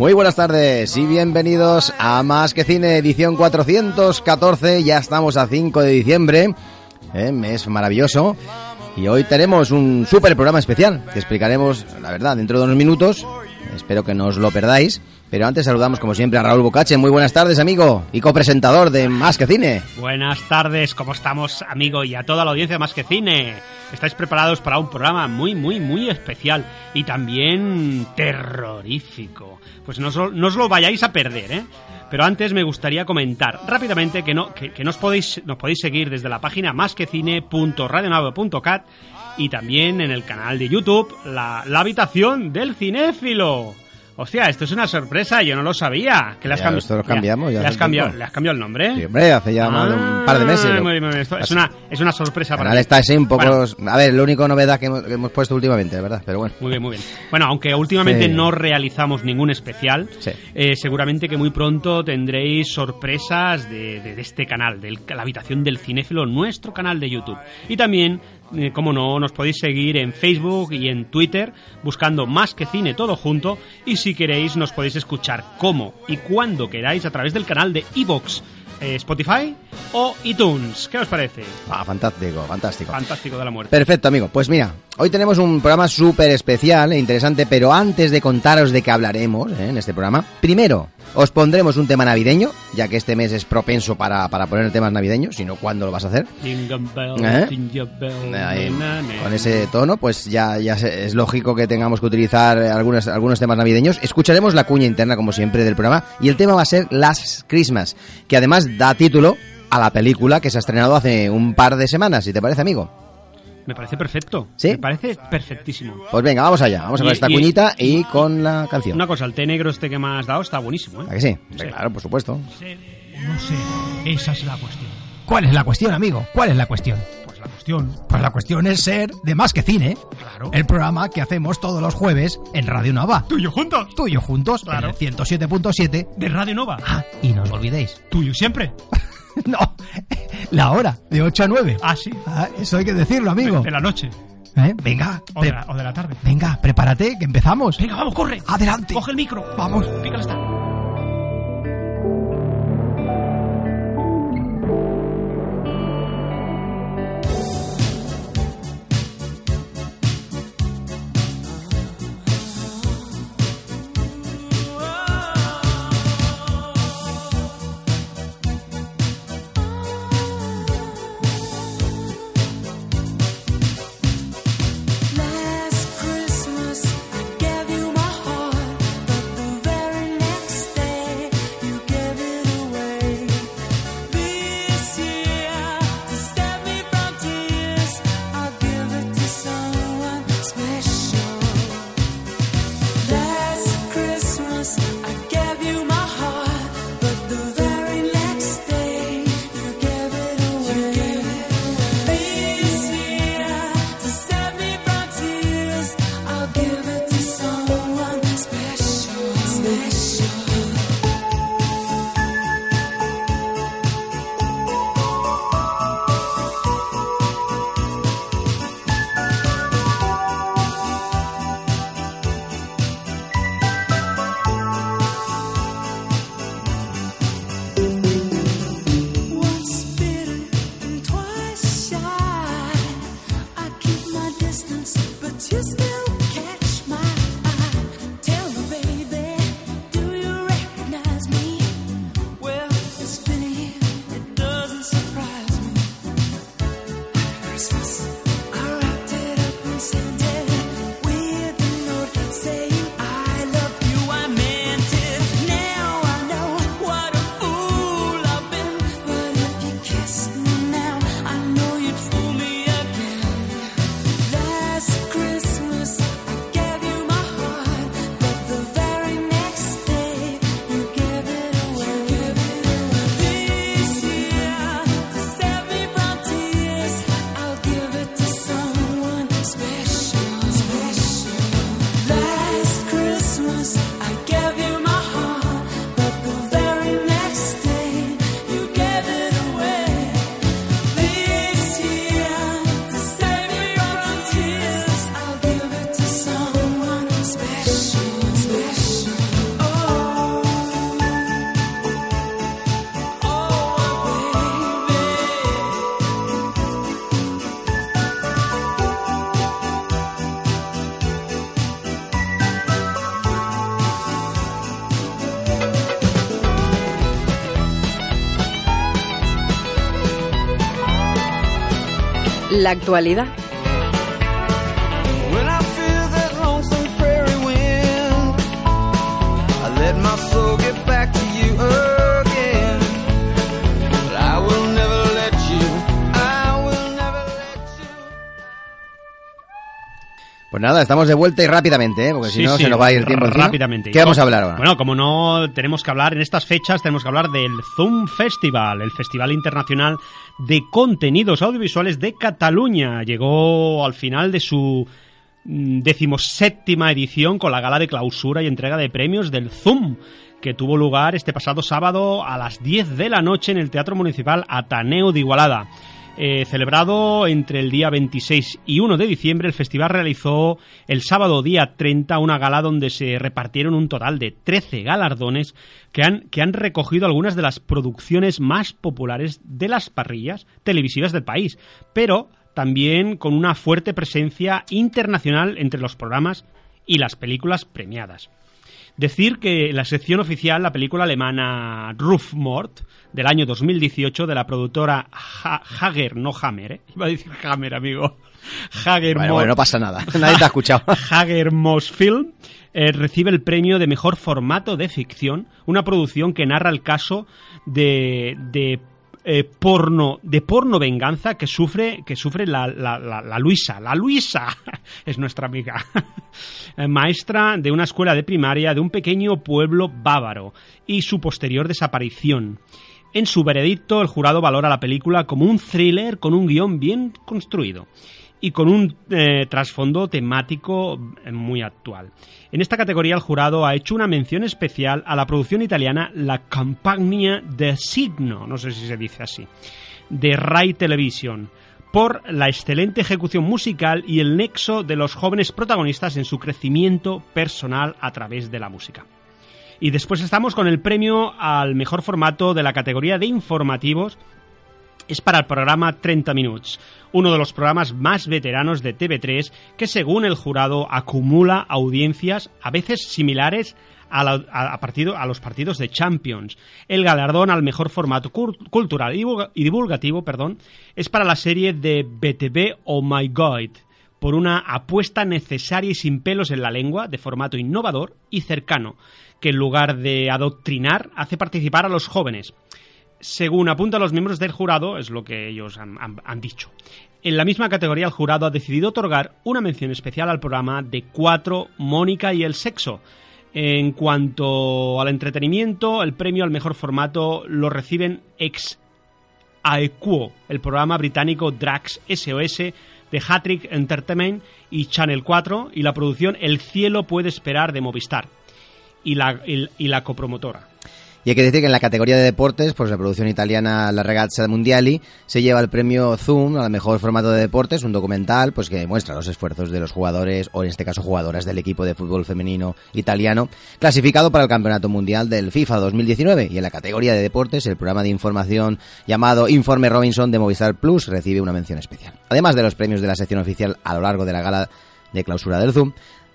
Muy buenas tardes y bienvenidos a Más que Cine, edición 414. Ya estamos a 5 de diciembre, ¿eh? maravilloso. Y hoy tenemos un super programa especial que explicaremos, la verdad, dentro de unos minutos. Espero que no os lo perdáis. Pero antes saludamos, como siempre, a Raúl Bocache. Muy buenas tardes, amigo, y copresentador de Más que Cine. Buenas tardes, ¿cómo estamos, amigo? Y a toda la audiencia de Más que Cine. ¿Estáis preparados para un programa muy, muy, muy especial y también terrorífico? Pues no os, lo- no os lo vayáis a perder, ¿eh? Pero antes me gustaría comentar rápidamente que, no, que, que nos, podéis, nos podéis seguir desde la página másquecine.radionave.cat y también en el canal de YouTube, la, la habitación del cinéfilo. Hostia, esto es una sorpresa, yo no lo sabía. Que le has Ya, cambi- esto lo ya, cambiamos, ya le has cambiado, le has cambiado el nombre. Sí, hombre, hace ya más de un par de meses. Ah, muy muy. Esto es, una, es una sorpresa para mí. está así un poco... Bueno, A ver, la única novedad que hemos, que hemos puesto últimamente, la verdad, pero bueno. muy bien, muy bien. Bueno, aunque últimamente Sí. no realizamos ningún especial, Sí. eh, seguramente que muy pronto tendréis sorpresas de, de- de este canal, de la habitación del cinéfilo, nuestro canal de YouTube. Y también, eh, como no, nos podéis seguir en Facebook y en Twitter buscando más que cine todo junto. Y si queréis, nos podéis escuchar como y cuando queráis a través del canal de Evox, eh, Spotify o iTunes. ¿Qué os parece? Ah, fantástico, fantástico. Fantástico de la muerte. Perfecto, amigo. Pues mira, hoy tenemos un programa súper especial e interesante, pero antes de contaros de qué hablaremos ¿eh? en este programa, primero os pondremos un tema navideño, ya que este mes es propenso para, para poner temas navideños, si no, ¿cuándo lo vas a hacer? Bell, ¿Eh? bell, Ahí, na, na, con ese tono, pues ya, ya es lógico que tengamos que utilizar algunos, algunos temas navideños. Escucharemos la cuña interna, como siempre, del programa, y el tema va a ser Last Christmas, que además da título a la película que se ha estrenado hace un par de semanas, si te parece, amigo. Me parece perfecto. ¿Sí? Me parece perfectísimo. Pues venga, vamos allá, vamos a ver esta y- cuñita y con la canción. Una cosa, el té negro este que me has dado está buenísimo, ¿eh? ¿A que sí? Sí. Claro, por supuesto. no ser, esa es la cuestión. ¿Cuál es la cuestión, amigo? ¿Cuál es la cuestión? Pues la cuestión, Pues la cuestión es ser de más que cine. claro. El programa que hacemos todos los jueves en Radio Nova. tuyo juntos, Tú y yo juntos Claro. en el 107.7. de Radio Nova. Ah, y no os olvidéis. Tuyo siempre. no, la hora, de 8 a 9. Ah, sí. Ah, eso hay que decirlo, amigo. De la noche. ¿Eh? Venga, O de la, o de la tarde. venga, prepárate, que empezamos. Venga, vamos, corre. Adelante. Coge el micro. Vamos. Pícale La actualidad. Pues nada, estamos de vuelta y rápidamente, ¿eh? porque si no sí, se nos va a ir el tiempo encima. rápidamente. ¿Qué vamos a hablar ahora? Bueno, como no tenemos que hablar en estas fechas, tenemos que hablar del Zoom Festival, el Festival Internacional de Contenidos Audiovisuales de Cataluña. Llegó al final de su mm, decimoséptima edición con la gala de clausura y entrega de premios del Zoom que tuvo lugar este pasado sábado a las 10 de la noche en el Teatro Municipal Ataneo de Igualada. Eh, celebrado entre el día 26 y 1 de diciembre, el festival realizó el sábado día 30 una gala donde se repartieron un total de 13 galardones que han, que han recogido algunas de las producciones más populares de las parrillas televisivas del país, pero también con una fuerte presencia internacional entre los programas y las películas premiadas. Decir que la sección oficial, la película alemana Rufmord, del año 2018, de la productora Ha- Hager, no Hammer, ¿eh? iba a decir Hammer, amigo. Hager Bueno, bueno, no pasa nada. Nadie te ha escuchado. Hager Moss Film eh, recibe el premio de mejor formato de ficción, una producción que narra el caso de, de eh, porno de porno venganza que sufre que sufre la, la- la- la Luisa. La Luisa es nuestra amiga. Maestra de una escuela de primaria de un pequeño pueblo bávaro y su posterior desaparición. En su veredicto el jurado valora la película como un thriller con un guion bien construido y con un eh, trasfondo temático eh, muy actual. En esta categoría el jurado ha hecho una mención especial a la producción italiana La Campagna de Signo, no sé si se dice así, de Rai Television, por la excelente ejecución musical y el nexo de los jóvenes protagonistas en su crecimiento personal a través de la música. Y después estamos con el premio al mejor formato de la categoría de informativos es para el programa 30 Minutos, uno de los programas más veteranos de TV3 que según el jurado acumula audiencias a veces similares a, a- partido- a los partidos de Champions. El galardón al mejor formato cultural y divulgativo perdón, es para la serie de BTV Oh My God, por una apuesta necesaria y sin pelos en la lengua, de formato innovador y cercano, que en lugar de adoctrinar hace participar a los jóvenes según apuntan los miembros del jurado, es lo que ellos han, dicho. En la misma categoría, el jurado ha decidido otorgar una mención especial al programa de cuatro Mónica y el sexo. En cuanto al entretenimiento, el premio al mejor formato lo reciben ex Aequo, el programa británico Drax SOS de Hattrick Entertainment y Channel 4 y la producción El cielo puede esperar de Movistar y la copromotora. Y hay que decir que en la categoría de deportes, pues la producción italiana La Ragazza Mondiali se lleva el premio Zoom al mejor formato de deportes, un documental pues que muestra los esfuerzos de los jugadores, o en este caso jugadoras del equipo de fútbol femenino italiano, clasificado para el Campeonato Mundial del FIFA 2019. Y en la categoría de deportes, el programa de información llamado Informe Robinson de Movistar Plus recibe una mención especial. Además de los premios de la sección oficial a lo largo de la gala de clausura del Zoom,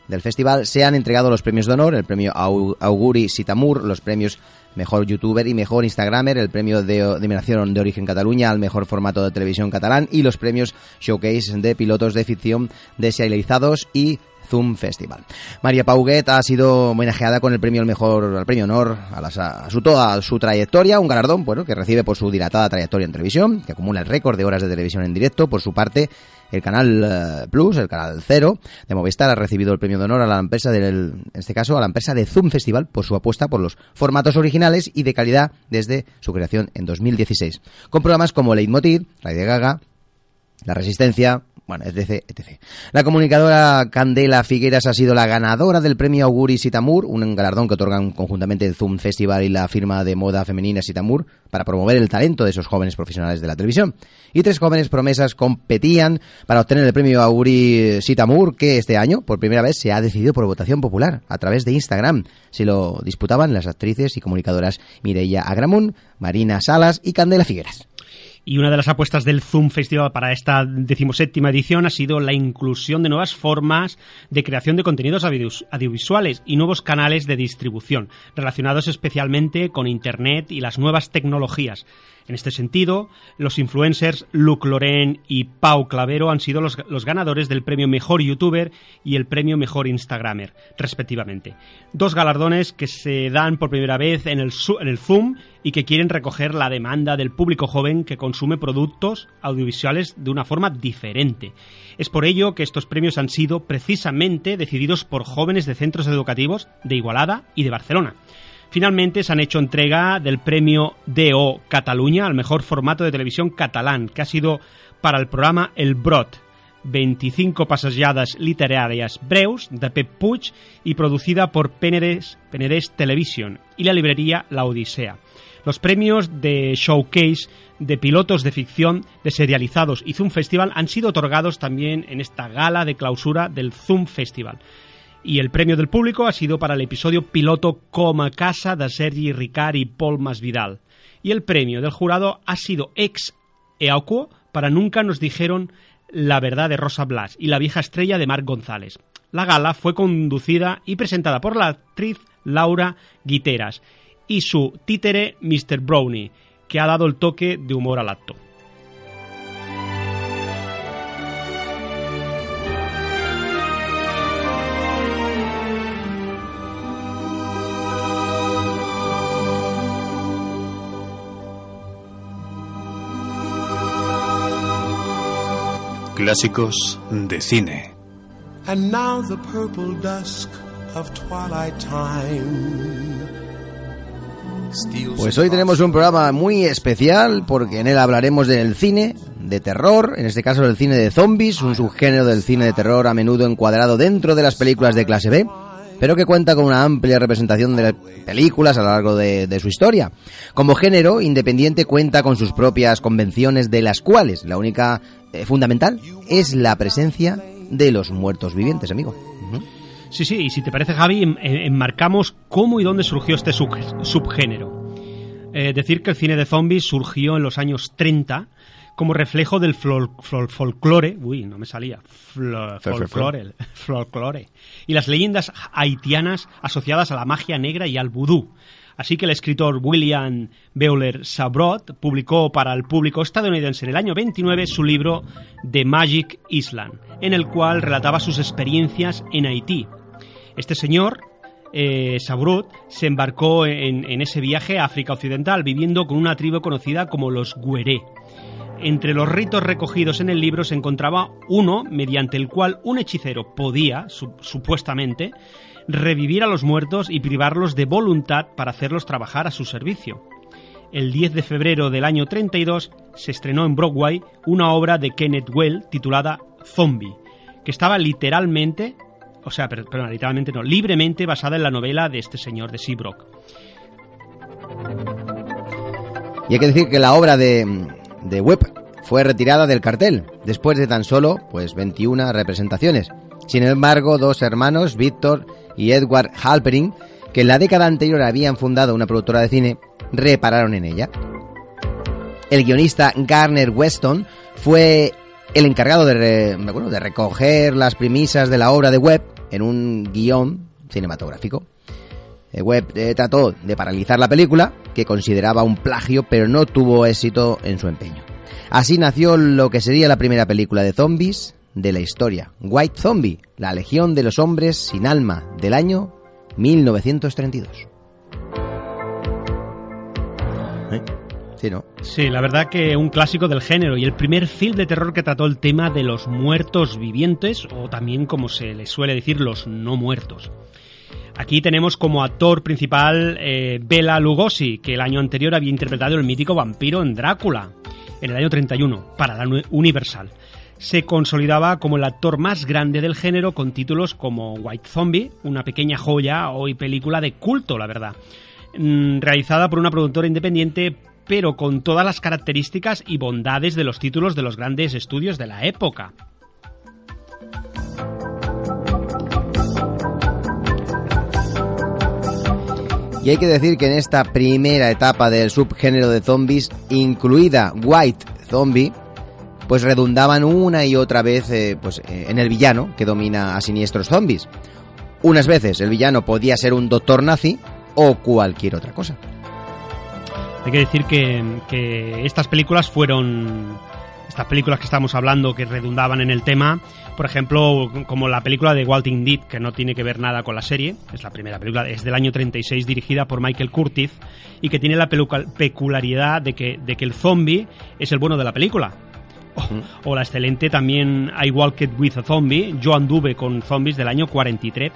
del festival se han entregado los premios de honor, el premio Au- Auguri Sitamur, los premios Mejor Youtuber y Mejor Instagramer, el premio de Dominación de Origen Cataluña al Mejor Formato de Televisión Catalán y los premios Showcase de Pilotos de Ficción Deserializados y Zoom Festival. María Pauguet ha sido homenajeada con el premio al mejor, al premio honor a, las- a su toda su trayectoria, un galardón bueno que recibe por su dilatada trayectoria en televisión, que acumula el récord de horas de televisión en directo. Por su parte, el canal eh, Plus, el canal Cero de Movistar ha recibido el premio de honor a la empresa del, este caso a la empresa de Zoom Festival por su apuesta por los formatos originales y de calidad desde su creación en 2016, con programas como Leitmotiv, Radio Gaga, la Resistencia, bueno, etc, etc. La comunicadora Candela Figueras ha sido la ganadora del premio Auguri Sitamur, un galardón que otorgan conjuntamente el Zoom Festival y la firma de moda femenina Sitamur para promover el talento de esos jóvenes profesionales de la televisión. Y tres jóvenes promesas competían para obtener el premio Auguri Sitamur, que este año, por primera vez, se ha decidido por votación popular a través de Instagram. Se lo disputaban las actrices y comunicadoras Mireia Agramun, Marina Salas y Candela Figueras. Y una de las apuestas del Zoom Festival para esta decimoséptima edición ha sido la inclusión de nuevas formas de creación de contenidos audiovisuales y nuevos canales de distribución, relacionados especialmente con Internet y las nuevas tecnologías. En este sentido, los influencers Luke Loren y Pau Clavero han sido los, ganadores del premio Mejor YouTuber y el premio Mejor Instagramer, respectivamente. Dos galardones que se dan por primera vez en el, en el Zoom y que quieren recoger la demanda del público joven que consume productos audiovisuales de una forma diferente. Es por ello que estos premios han sido precisamente decididos por jóvenes de centros educativos de Igualada y de Barcelona. Finalmente se han hecho entrega del premio DO Cataluña al mejor formato de televisión catalán, que ha sido para el programa El Brot, 25 passejades literàries breus de Pep Puig y producida por Penedès, Penedès Television y la librería La Odisea. Los premios de Showcase de pilotos de ficción, de serializados y Zoom Festival han sido otorgados también en esta gala de clausura del Zoom Festival. Y el premio del público ha sido para el episodio piloto Com a casa de Sergi Ricard y Paul Masvidal. Y el premio del jurado ha sido ex equo para Nunca nos dijeron la verdad de Rosa Blas y la vieja estrella de Marc González. La gala fue conducida y presentada por la actriz Laura Guiteras y su títere Mr. Brownie, que ha dado el toque de humor al acto. Clásicos de cine. And now the purple dusk of twilight time. steals Pues hoy tenemos un programa muy especial porque en él hablaremos del cine de terror, en este caso del cine de zombies, un subgénero del cine de terror a menudo encuadrado dentro de las películas de clase B, pero que cuenta con una amplia representación de películas a lo largo de, de su historia. Como género independiente cuenta con sus propias convenciones de las cuales la única eh, fundamental es la presencia de los muertos vivientes, amigo. Sí, sí, y si te parece, Javi, en- en- enmarcamos cómo y dónde surgió este sub- subgénero. Eh, decir que el cine de zombies surgió en los años 30 como reflejo del folclore, uy, no me salía, folclore, folclore, y las leyendas haitianas asociadas a la magia negra y al vudú. Así que el escritor William Beulah Sabrot publicó para el público estadounidense en el año 29 su libro The Magic Island, en el cual relataba sus experiencias en Haití. Este señor, eh, Sabrut, se embarcó en, ese viaje a África Occidental, viviendo con una tribu conocida como los Gueré. Entre los ritos recogidos en el libro se encontraba uno mediante el cual un hechicero podía, su- supuestamente, revivir a los muertos y privarlos de voluntad para hacerlos trabajar a su servicio. El 10 de febrero del año 32 se estrenó en Broadway una obra de Kenneth Well titulada Zombie, que estaba literalmente, o sea, per- perdón, literalmente no, libremente basada en la novela de este señor de Seabrook. Y hay que decir que la obra de, de Webb fue retirada del cartel, después de tan solo pues 21 representaciones. Sin embargo, dos hermanos, Víctor y Edward Halperin, que en la década anterior habían fundado una productora de cine, repararon en ella. El guionista Garner Weston fue el encargado de, re- de recoger las premisas de la obra de Webb en un guion cinematográfico. Eh, Webb eh, trató de paralizar la película, que consideraba un plagio, pero no tuvo éxito en su empeño. Así nació lo que sería la primera película de zombies de la historia, White Zombie, la Legión de los Hombres sin Alma, del año 1932. ¿Eh? Sí, ¿no? Sí, la verdad que un clásico del género y el primer film de terror que trató el tema de los muertos vivientes o también como se les suele decir los no muertos. Aquí tenemos como actor principal eh, Bela Lugosi, que el año anterior había interpretado el mítico vampiro en Drácula, en el año 31, para la Universal. Se consolidaba como el actor más grande del género con títulos como White Zombie, una pequeña joya hoy película de culto, la verdad. Mm, realizada por una productora independiente, pero con todas las características y bondades de los títulos de los grandes estudios de la época. Y hay que decir que en esta primera etapa del subgénero de zombies, incluida White Zombie, pues redundaban una y otra vez eh, pues, eh, en el villano que domina a siniestros zombies. Unas veces el villano podía ser un doctor nazi o cualquier otra cosa. Hay que decir que, que estas películas fueron. Estas películas que estamos hablando que redundaban en el tema, por ejemplo, como la película de Walking Dead, que no tiene que ver nada con la serie, es la primera película, es del año 36, dirigida por Michael Curtiz, y que tiene la peculiaridad de que, de que el zombie es el bueno de la película. O, la excelente también I Walked with a Zombie, Yo anduve con zombies del año 43,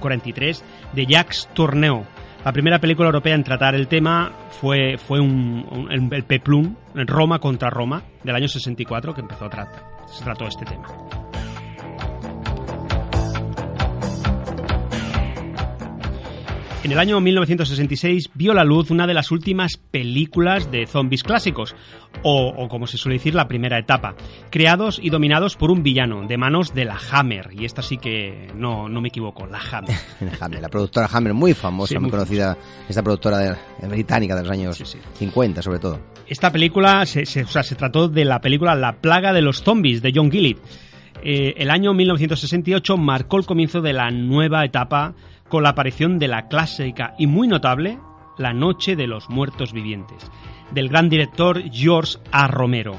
43 de Jacques Tourneur. La primera película europea en tratar el tema fue, fue un, el Peplum, Roma contra Roma, del año 64, que empezó a tratar, se trató este tema. En el año 1966 vio la luz una de las últimas películas de zombies clásicos, o, o como se suele decir, la primera etapa, creados y dominados por un villano de manos de la Hammer, y esta sí que no, no me equivoco, la Hammer. Hammer, la productora Hammer, muy famosa, Sí, muy, conocida, esta productora de- británica de los años 50 sobre todo. Esta película se, se- o sea, se trató de la película La plaga de los zombies de John Gillett. Eh, el año 1968 marcó el comienzo de la nueva etapa con la aparición de la clásica y muy notable La Noche de los Muertos Vivientes, del gran director George A. Romero.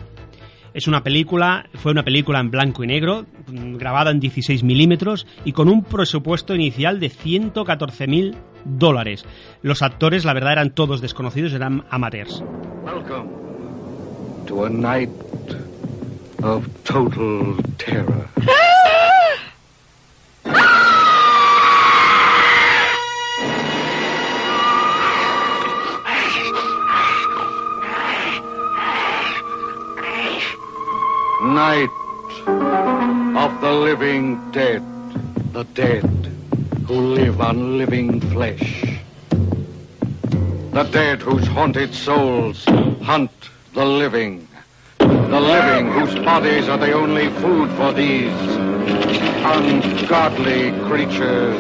Es una película, fue una película en blanco y negro, grabada en 16 milímetros y con un presupuesto inicial de 114 mil dólares. Los actores, la verdad, eran todos desconocidos, eran amateurs. Welcome to a night of total terror. Night of the living dead, the dead who live on living flesh. The dead whose haunted souls hunt the living. The living whose bodies are the only food for these ungodly creatures.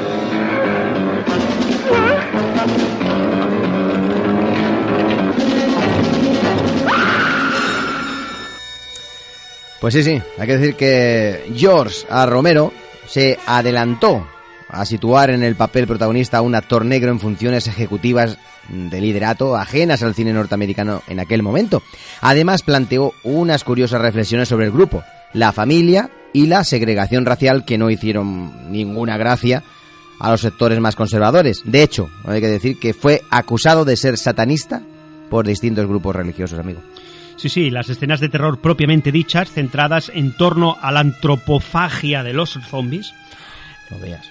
Pues sí, sí, hay que decir que George A. Romero se adelantó a situar en el papel protagonista a un actor negro en funciones ejecutivas de liderato ajenas al cine norteamericano en aquel momento. Además planteó unas curiosas reflexiones sobre el grupo, la familia y la segregación racial que no hicieron ninguna gracia a los sectores más conservadores. De hecho, hay que decir que fue acusado de ser satanista por distintos grupos religiosos, amigo. Sí, sí, las escenas de terror propiamente dichas, centradas en torno a la antropofagia de los zombies. No veas.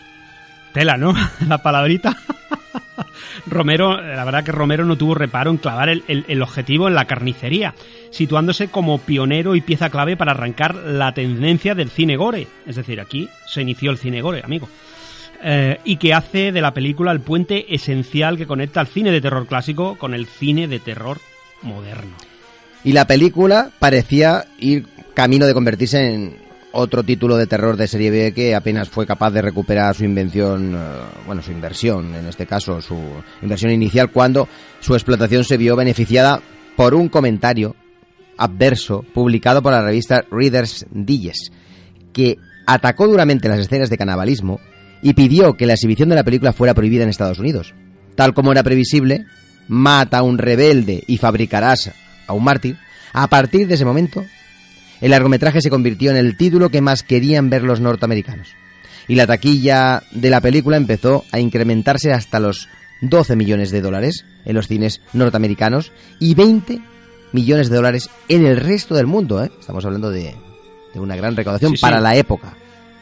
Tela, ¿no? La palabrita. Romero, la verdad que Romero no tuvo reparo en clavar el, el- el objetivo en la carnicería, situándose como pionero y pieza clave para arrancar la tendencia del cine gore. Es decir, aquí se inició el cine gore, amigo. Eh, y que hace de la película el puente esencial que conecta al cine de terror clásico con el cine de terror moderno. Y la película parecía ir camino de convertirse en otro título de terror de serie B que apenas fue capaz de recuperar su invención, eh, bueno, su inversión, en este caso su inversión inicial, cuando su explotación se vio beneficiada por un comentario adverso publicado por la revista Reader's Digest, que atacó duramente las escenas de canibalismo y pidió que la exhibición de la película fuera prohibida en Estados Unidos. Tal como era previsible, mata a un rebelde y fabricarás a un mártir. A partir de ese momento, el largometraje se convirtió en el título que más querían ver los norteamericanos. Y la taquilla de la película empezó a incrementarse hasta los 12 millones de dólares en los cines norteamericanos y 20 millones de dólares en el resto del mundo. ¿eh? Estamos hablando de, de una gran recaudación Sí, sí. para la época.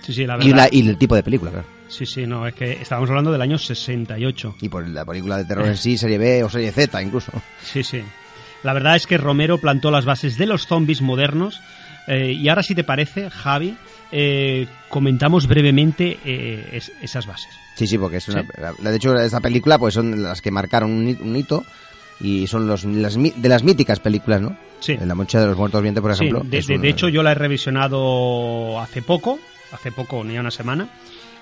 Sí, sí, la y, la- y el tipo de película, claro. Sí, sí, no, es que estábamos hablando del año 68. Y por la película de terror en sí, serie B o serie Z incluso. Sí, sí. La verdad es que Romero plantó las bases de los zombies modernos. eh, y ahora, si te parece, Javi, eh, comentamos brevemente eh, es- esas bases. Sí, sí, porque es una, Sí. la- de hecho esta película pues son las que marcaron un, hi- un hito y son los las, de las míticas películas, ¿no? Sí. La Noche de los Muertos Vivientes, por Sí, ejemplo. de, es de- una- de hecho, yo la he revisionado hace poco, hace poco, ni una semana,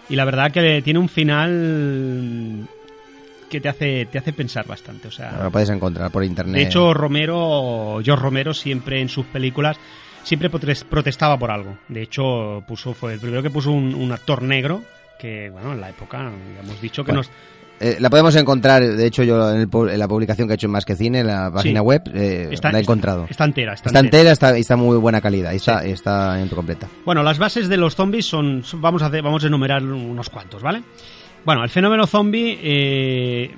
y la verdad que tiene un final que te hace, te hace pensar bastante. O sea, lo puedes encontrar por internet. De hecho, Romero, George Romero siempre en sus películas siempre protestaba por algo. De hecho, puso fue el primero que puso un, un actor negro que, bueno, en la época hemos dicho que Bueno, nos eh, la podemos encontrar, de hecho, yo en, el en la publicación que he hecho en Más que Cine, en la página Sí. web, eh, Está- la he encontrado. está entera, está Está entera. está, está muy buena calidad, está, está en tu completa. Bueno, las bases de los zombies son, son- vamos a hacer, vamos a enumerar unos cuantos, ¿vale? Bueno, el fenómeno zombie, eh,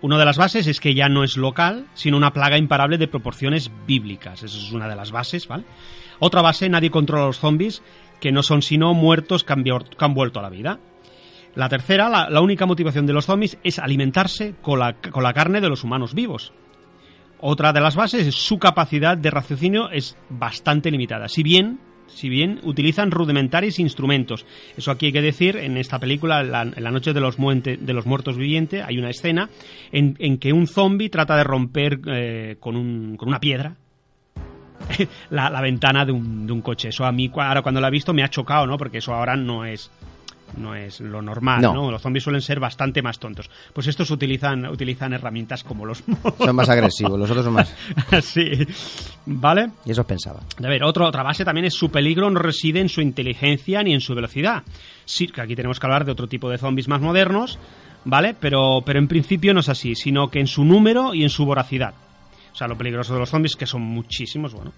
una de las bases es que ya no es local, sino una plaga imparable de proporciones bíblicas. Esa es una de las bases, ¿vale? Otra base, nadie controla a los zombies, que no son sino muertos que han, vuelto a la vida. La tercera, la, la única motivación de los zombies es alimentarse con la, con la carne de los humanos vivos. Otra de las bases es su capacidad de raciocinio es bastante limitada. Si bien, si bien utilizan rudimentarios instrumentos. Eso aquí hay que decir, en esta película, la- en la noche de los, de los muertos vivientes, hay una escena en, en que un zombie trata de romper eh, con, un- con una piedra la, la ventana de un, de un coche. Eso a mí, ahora cuando la he visto, me ha chocado, ¿no? Porque eso ahora no es no es lo normal, No. ¿no? Los zombies suelen ser bastante más tontos. Pues estos utilizan, utilizan herramientas como los... Son más agresivos, los otros son más... sí, ¿vale? Y eso pensaba. A ver, otro- otra base también es su peligro no reside en su inteligencia ni en su velocidad. Sí, que aquí tenemos que hablar de otro tipo de zombies más modernos, ¿vale? Pero, pero en principio no es así, sino que en su número y en su voracidad. O sea, lo peligroso de los zombies, que son muchísimos, bueno.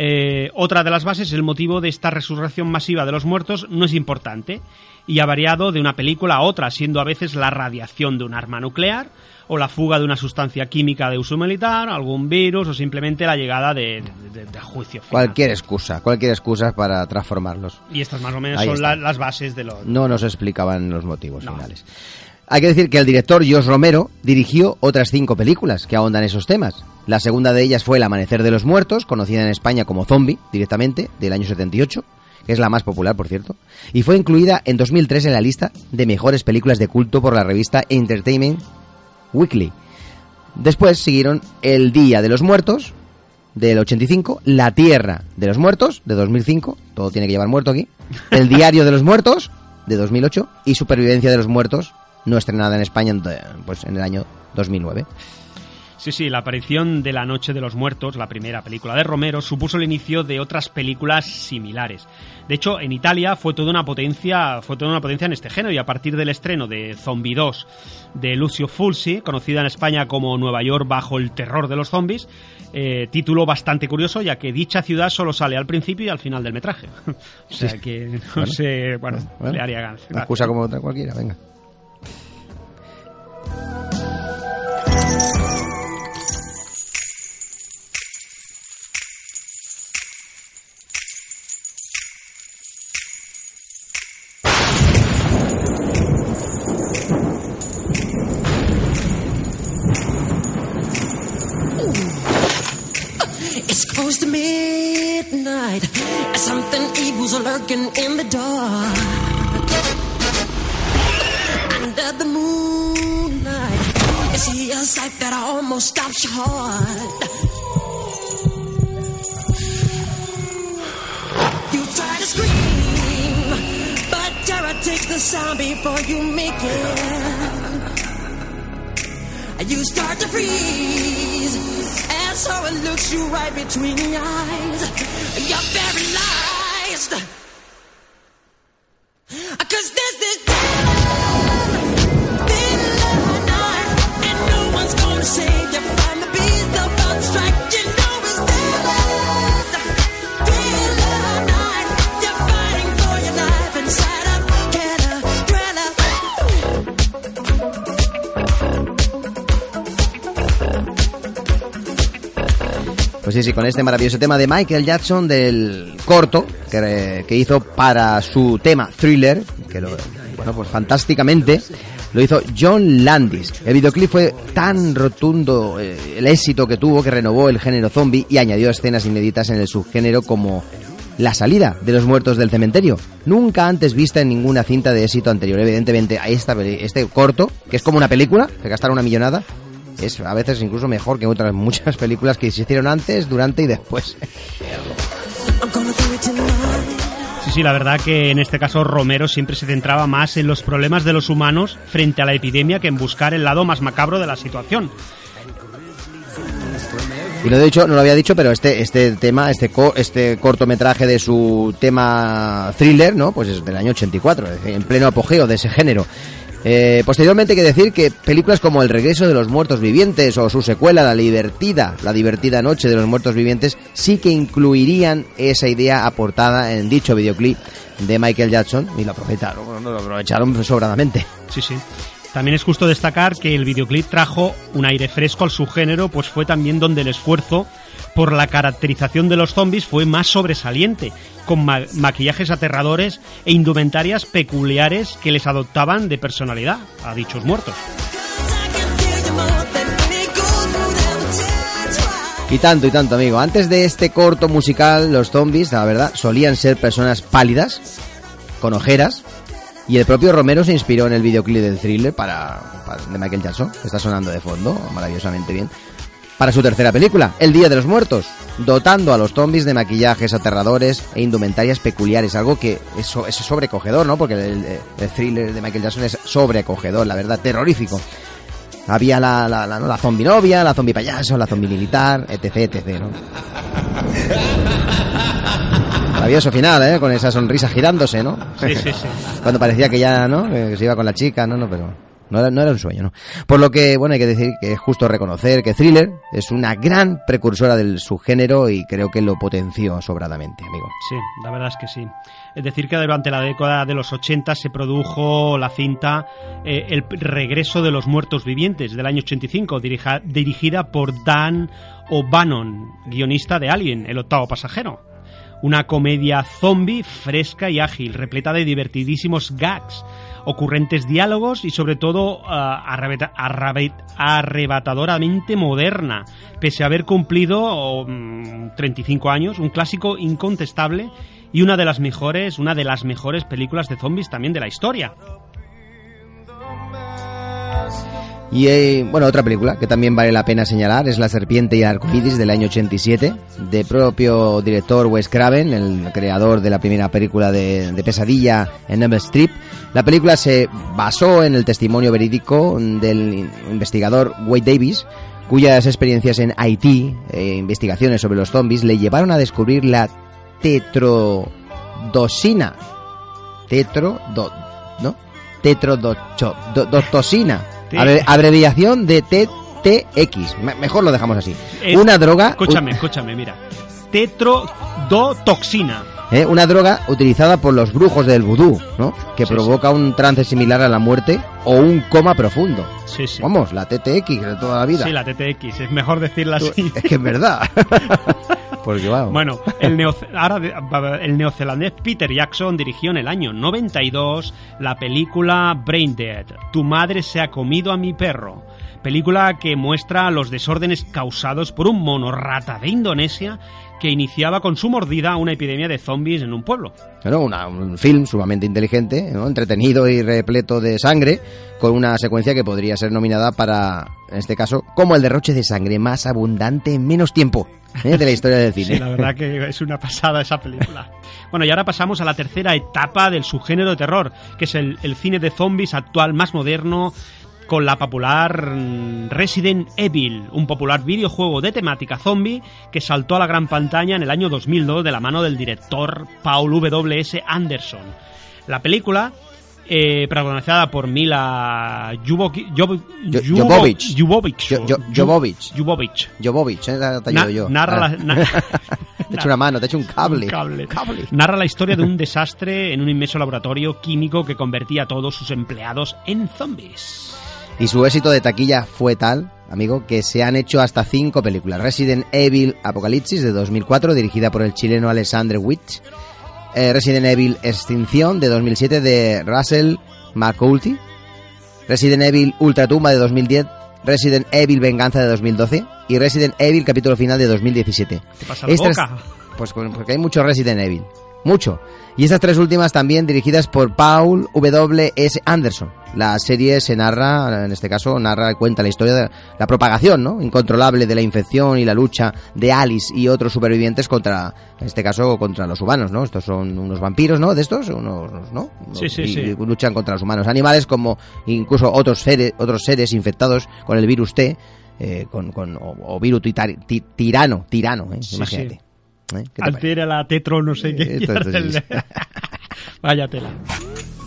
Eh, otra de las bases, el motivo de esta resurrección masiva de los muertos no es importante y ha variado de una película a otra, siendo a veces la radiación de un arma nuclear o la fuga de una sustancia química de uso militar, algún virus o simplemente la llegada de, de- de- de juicio final. Cualquier excusa, cualquier excusa para transformarlos. Y estas más o menos Ahí son la- las bases de los... No nos explicaban los motivos finales. Hay que decir que el director Josh Romero dirigió otras cinco películas que ahondan esos temas. La segunda de ellas fue El Amanecer de los Muertos, conocida en España como Zombie, directamente, del año 78, que es la más popular, por cierto, y fue incluida en 2003 en la lista de mejores películas de culto por la revista Entertainment Weekly. Después siguieron El Día de los Muertos, del 85, La Tierra de los Muertos, de 2005, todo tiene que llevar muerto aquí, El Diario de los Muertos, de 2008, y Supervivencia de los Muertos, no estrenada en España pues, en el año 2009. Sí, sí, la aparición de La Noche de los Muertos, la primera película de Romero, supuso el inicio de otras películas similares. De hecho, en Italia fue toda una potencia, fue toda una potencia en este género y a partir del estreno de Zombie 2 de Lucio Fulci, conocida en España como Nueva York bajo el terror de los zombies, eh, título bastante curioso ya que dicha ciudad solo sale al principio y al final del metraje. o sea que no Bueno. sé, bueno, Bueno, le haría ganas. Una excusa como otra cualquiera, venga. It's close to midnight. Something evil's lurking in the dark. Under the moonlight, I a sight that that almost stops your heart. You try to scream, but terror takes the sound before you make it. You start to freeze as horror looks you right between the eyes. You're paralyzed. Sí, sí, con este maravilloso tema de Michael Jackson del corto que, que hizo para su tema Thriller, que lo, bueno, pues fantásticamente lo hizo John Landis. El videoclip fue tan rotundo eh, el éxito que tuvo que renovó el género zombie y añadió escenas inéditas en el subgénero como la salida de los muertos del cementerio, nunca antes vista en ninguna cinta de éxito anterior. Evidentemente, a esta, este corto, que es como una película, que gastaron una millonada, es a veces incluso mejor que otras muchas películas que se hicieron antes, durante y después. Sí, sí, la verdad que en este caso Romero siempre se centraba más en los problemas de los humanos frente a la epidemia que en buscar el lado más macabro de la situación. Y lo he dicho, no lo había dicho, pero este este tema, este co- este cortometraje de su tema thriller, ¿no? Pues es del año 84, es decir, en pleno apogeo de ese género. Eh, posteriormente hay que decir que películas como El regreso de los muertos vivientes o su secuela La divertida, La divertida noche de los muertos vivientes sí que incluirían esa idea aportada en dicho videoclip de Michael Jackson y lo aprovecharon, lo aprovecharon sobradamente. Sí, sí. También es justo destacar que el videoclip trajo un aire fresco al subgénero, pues fue también donde el esfuerzo por la caracterización de los zombies fue más sobresaliente, con ma- maquillajes aterradores e indumentarias peculiares que les adoptaban de personalidad a dichos muertos. Y tanto y tanto, amigo. Antes de este corto musical, los zombies, la verdad, solían ser personas pálidas, con ojeras, y el propio Romero se inspiró en el videoclip del thriller para, para- de Michael Jackson, que está sonando de fondo, maravillosamente bien, para su tercera película, El Día de los Muertos, dotando a los zombies de maquillajes aterradores e indumentarias peculiares, algo que es, es sobrecogedor, ¿no? Porque el, el thriller de Michael Jackson es sobrecogedor, la verdad, terrorífico. Había la, la, la, ¿no? la zombie novia, la zombie payaso, la zombie militar, etc, etc, ¿no? Maravilloso final, ¿eh? Con esa sonrisa girándose, ¿no? Sí, sí, sí. Cuando parecía que ya, ¿no? Que se iba con la chica, no, no, pero no era, no era un sueño, ¿no? Por lo que, bueno, hay que decir que es justo reconocer que Thriller es una gran precursora del subgénero y creo que lo potenció sobradamente, amigo. Sí, la verdad es que sí. Es decir, que durante la década de los 80 se produjo la cinta eh, El regreso de los muertos vivientes del año 85, dirija- dirigida por Dan O'Bannon, guionista de Alien, el octavo pasajero. Una comedia zombie fresca y ágil, repleta de divertidísimos gags, ocurrentes diálogos y sobre todo arrabe- arrebatadoramente moderna, pese a haber cumplido oh, mm, 35 años, un clásico incontestable y una de las mejores, una de las mejores películas de zombies también de la historia. Y eh, bueno, otra película que también vale la pena señalar es La serpiente y el arcoíris del año 87, de propio director Wes Craven, el creador de la primera película de, de Pesadilla en Elm Street. La película se basó en el testimonio verídico del in- investigador Wade Davis, cuyas experiencias en Haití, e investigaciones sobre los zombies, le llevaron a descubrir la tetrodosina. Tetro, ¿no? Tetrodoxina. Abre- abreviación de TTX. Me- mejor lo dejamos así. Es- una droga. Escúchame, escúchame, mira. Tetrodotoxina. Eh, una droga utilizada por los brujos del vudú, ¿no? Que provoca un trance similar a la muerte o un coma profundo. Sí, sí. Vamos, la TTX de toda la vida. Sí, la TTX, es mejor decirla así. Es que es verdad. Bueno, el, neozelandés Peter Jackson dirigió en el año 92 la película Brain Dead, Tu madre se ha comido a mi perro. Película que muestra los desórdenes causados por un mono rata de Indonesia que iniciaba con su mordida una epidemia de zombies en un pueblo. Bueno, una- un film sumamente inteligente, ¿no? entretenido y repleto de sangre, con una secuencia que podría ser nominada para, en este caso, como el derroche de sangre más abundante en menos tiempo ¿eh? de la historia del cine. Sí, la verdad que es una pasada esa película. Bueno, y ahora pasamos a la tercera etapa del subgénero de terror, que es el, el cine de zombies actual más moderno, con la popular mm, Resident Evil, un popular videojuego de temática zombie que saltó a la gran pantalla en el año 2002 de la mano del director Paul W.S. Anderson. La película, eh, protagonizada por Mila Jovovich, Jov- Jo- Jovo- Jovovich. Jovovich, Jo- Jo- Jovovich. Jovovich. Jovovich, ¿eh? yo. narra Ah. la- na- te echo una mano, te echo un cable. Un cable. Narra la historia de un desastre en un inmenso laboratorio químico que convertía a todos sus empleados en zombies. Y su éxito de taquilla fue tal, amigo, que se han hecho hasta cinco películas. Resident Evil Apocalipsis de 2004, dirigida por el chileno Alexander Witch. Eh, Resident Evil Extinción de 2007 de Russell McCulty. Resident Evil Ultratumba de 2010. Resident Evil Venganza de 2012. Y Resident Evil Capítulo Final de 2017. ¿Qué pasa la Estas- boca? Pues porque hay mucho Resident Evil. Mucho. Y estas tres últimas también dirigidas por Paul W.S. Anderson. La serie se narra, en este caso, narra cuenta la historia de la propagación ¿no? incontrolable de la infección y la lucha de Alice y otros supervivientes contra, en este caso, contra los humanos, ¿no? Estos son unos vampiros, ¿no? De estos, unos, ¿no? Sí, sí, y, sí. luchan contra los humanos. Animales como incluso otros seres, otros seres infectados con el virus T, eh, con, con, o, o virus tirano, tirano, ¿eh? Imagínate. ¿Eh? ¿Qué te Altera la tetro, no sé qué. Esto- esto sí, sí. Vaya tela.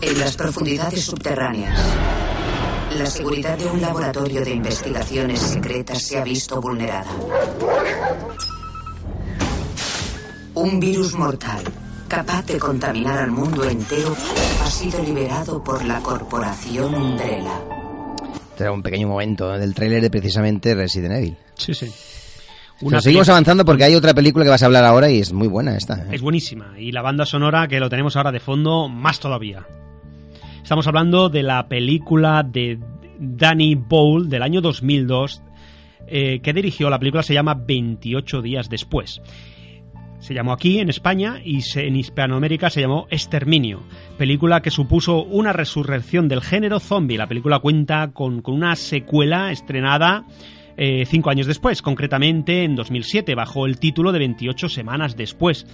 En las profundidades subterráneas, la seguridad de un laboratorio de investigaciones secretas se ha visto vulnerada. Un virus mortal, capaz de contaminar al mundo entero, ha sido liberado por la corporación Umbrella. Este era un pequeño momento del tráiler de precisamente Resident Evil. Sí, sí. Pero seguimos avanzando porque hay otra película que vas a hablar ahora y es muy buena esta. ¿eh? Es buenísima. Y la banda sonora, que lo tenemos ahora de fondo, más todavía. Estamos hablando de la película de Danny Bowl del año 2002, eh, que dirigió. La película se llama 28 días después. Se llamó aquí, en España, y se- en Hispanoamérica se llamó Exterminio, película que supuso una resurrección del género zombie. La película cuenta con, con una secuela estrenada eh, cinco años después, concretamente en 2007, bajo el título de 28 semanas después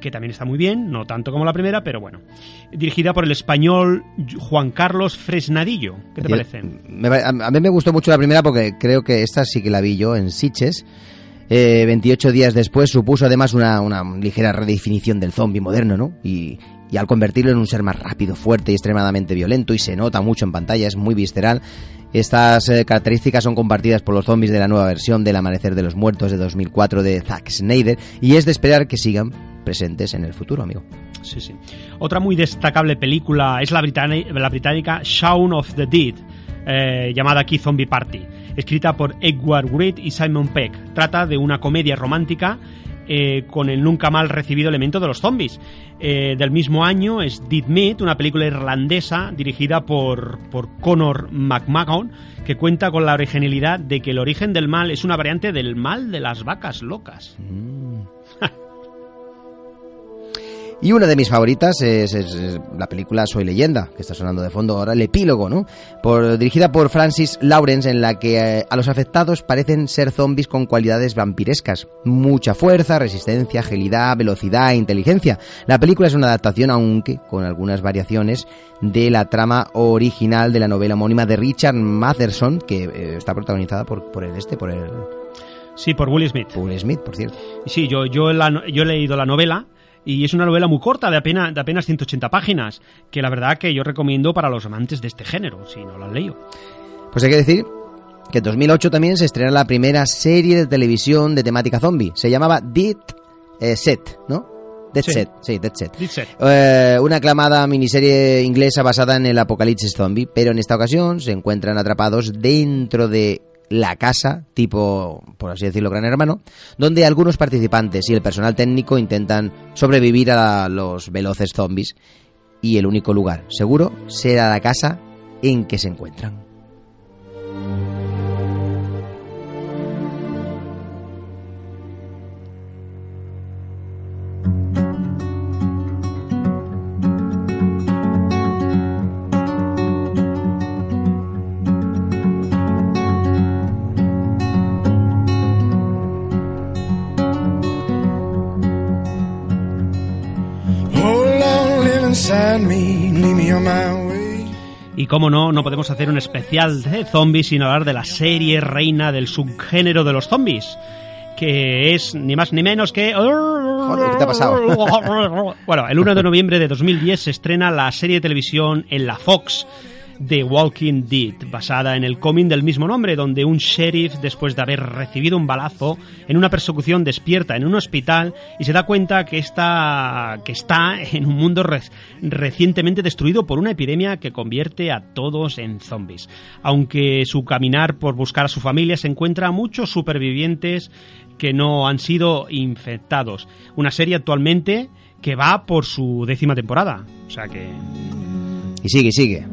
que también está muy bien, no tanto como la primera, pero bueno. Dirigida por el español Juan Carlos Fresnadillo. ¿Qué te parece? me a mí me gustó mucho la primera porque creo que esta sí que la vi yo en Sitges. Eh, 28 días después supuso además una, una ligera redefinición del zombie moderno, ¿no? Y, y al convertirlo en un ser más rápido, fuerte y extremadamente violento, y se nota mucho en pantalla, es muy visceral. Estas eh, características son compartidas por los zombies de la nueva versión del Amanecer de los Muertos de 2004 de Zack Snyder, y es de esperar que sigan presentes en el futuro, amigo. Sí, sí. Otra muy destacable película es la, británica Shaun of the Dead, eh, llamada aquí Zombie Party, escrita por Edward Wright y Simon Peck. Trata de una comedia romántica eh, con el nunca mal recibido elemento de los zombies. Eh, del mismo año es Dead Meat, una película irlandesa dirigida por, por Conor McMahon, que cuenta con la originalidad de que el origen del mal es una variante del mal de las vacas locas. Y una de mis favoritas es, es- es la película Soy leyenda, que está sonando de fondo ahora, el epílogo, ¿no? Por, dirigida por Francis Lawrence, en la que eh, a los afectados parecen ser zombies con cualidades vampirescas. Mucha fuerza, resistencia, agilidad, velocidad e inteligencia. La película es una adaptación, aunque con algunas variaciones, de la trama original de la novela homónima de Richard Matheson, que eh, está protagonizada por, por el este, por el... Sí, por Will Smith. Will Smith, por cierto. Sí, yo, yo, la no- yo he leído la novela y es una novela muy corta, de apenas, de apenas 180 páginas, que la verdad que yo recomiendo para los amantes de este género, si no lo han leído. Pues hay que decir que en 2008 también se estrena la primera serie de televisión de temática zombie. Se llamaba Dead eh, Set, ¿no? Dead Sí. Set, sí, Dead Set. Dead Set. Eh, una aclamada miniserie inglesa basada en el apocalipsis zombie, pero en esta ocasión se encuentran atrapados dentro de la casa, tipo, por así decirlo, Gran Hermano, donde algunos participantes y el personal técnico intentan sobrevivir a los veloces zombies y el único lugar seguro será la casa en que se encuentran. Como no, no podemos hacer un especial de zombies sin hablar de la serie reina del subgénero de los zombies. Que es ni más ni menos que. Joder, ¿qué te ha pasado? bueno, el 1 de noviembre de 2010 se estrena la serie de televisión en la Fox The Walking Dead, basada en el cómic del mismo nombre, donde un sheriff, después de haber recibido un balazo en una persecución, despierta en un hospital y se da cuenta que está, que está en un mundo re- recientemente destruido por una epidemia que convierte a todos en zombies. Aunque su caminar por buscar a su familia se encuentra a muchos supervivientes que no han sido infectados. Una serie actualmente que va por su décima temporada. O sea que Y sigue, sigue.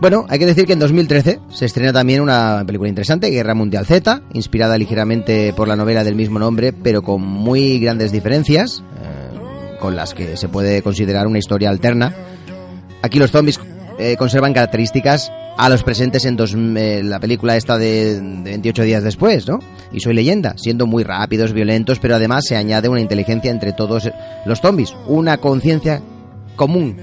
Bueno, hay que decir que en 2013 se estrena también una película interesante, Guerra Mundial Z, inspirada ligeramente por la novela del mismo nombre, pero con muy grandes diferencias, eh, con las que se puede considerar una historia alterna. Aquí los zombies eh, conservan características a los presentes en dos- eh, la película esta de, de 28 días después, ¿no? Y Soy leyenda, siendo muy rápidos, violentos, pero además se añade una inteligencia entre todos los zombies, una conciencia común,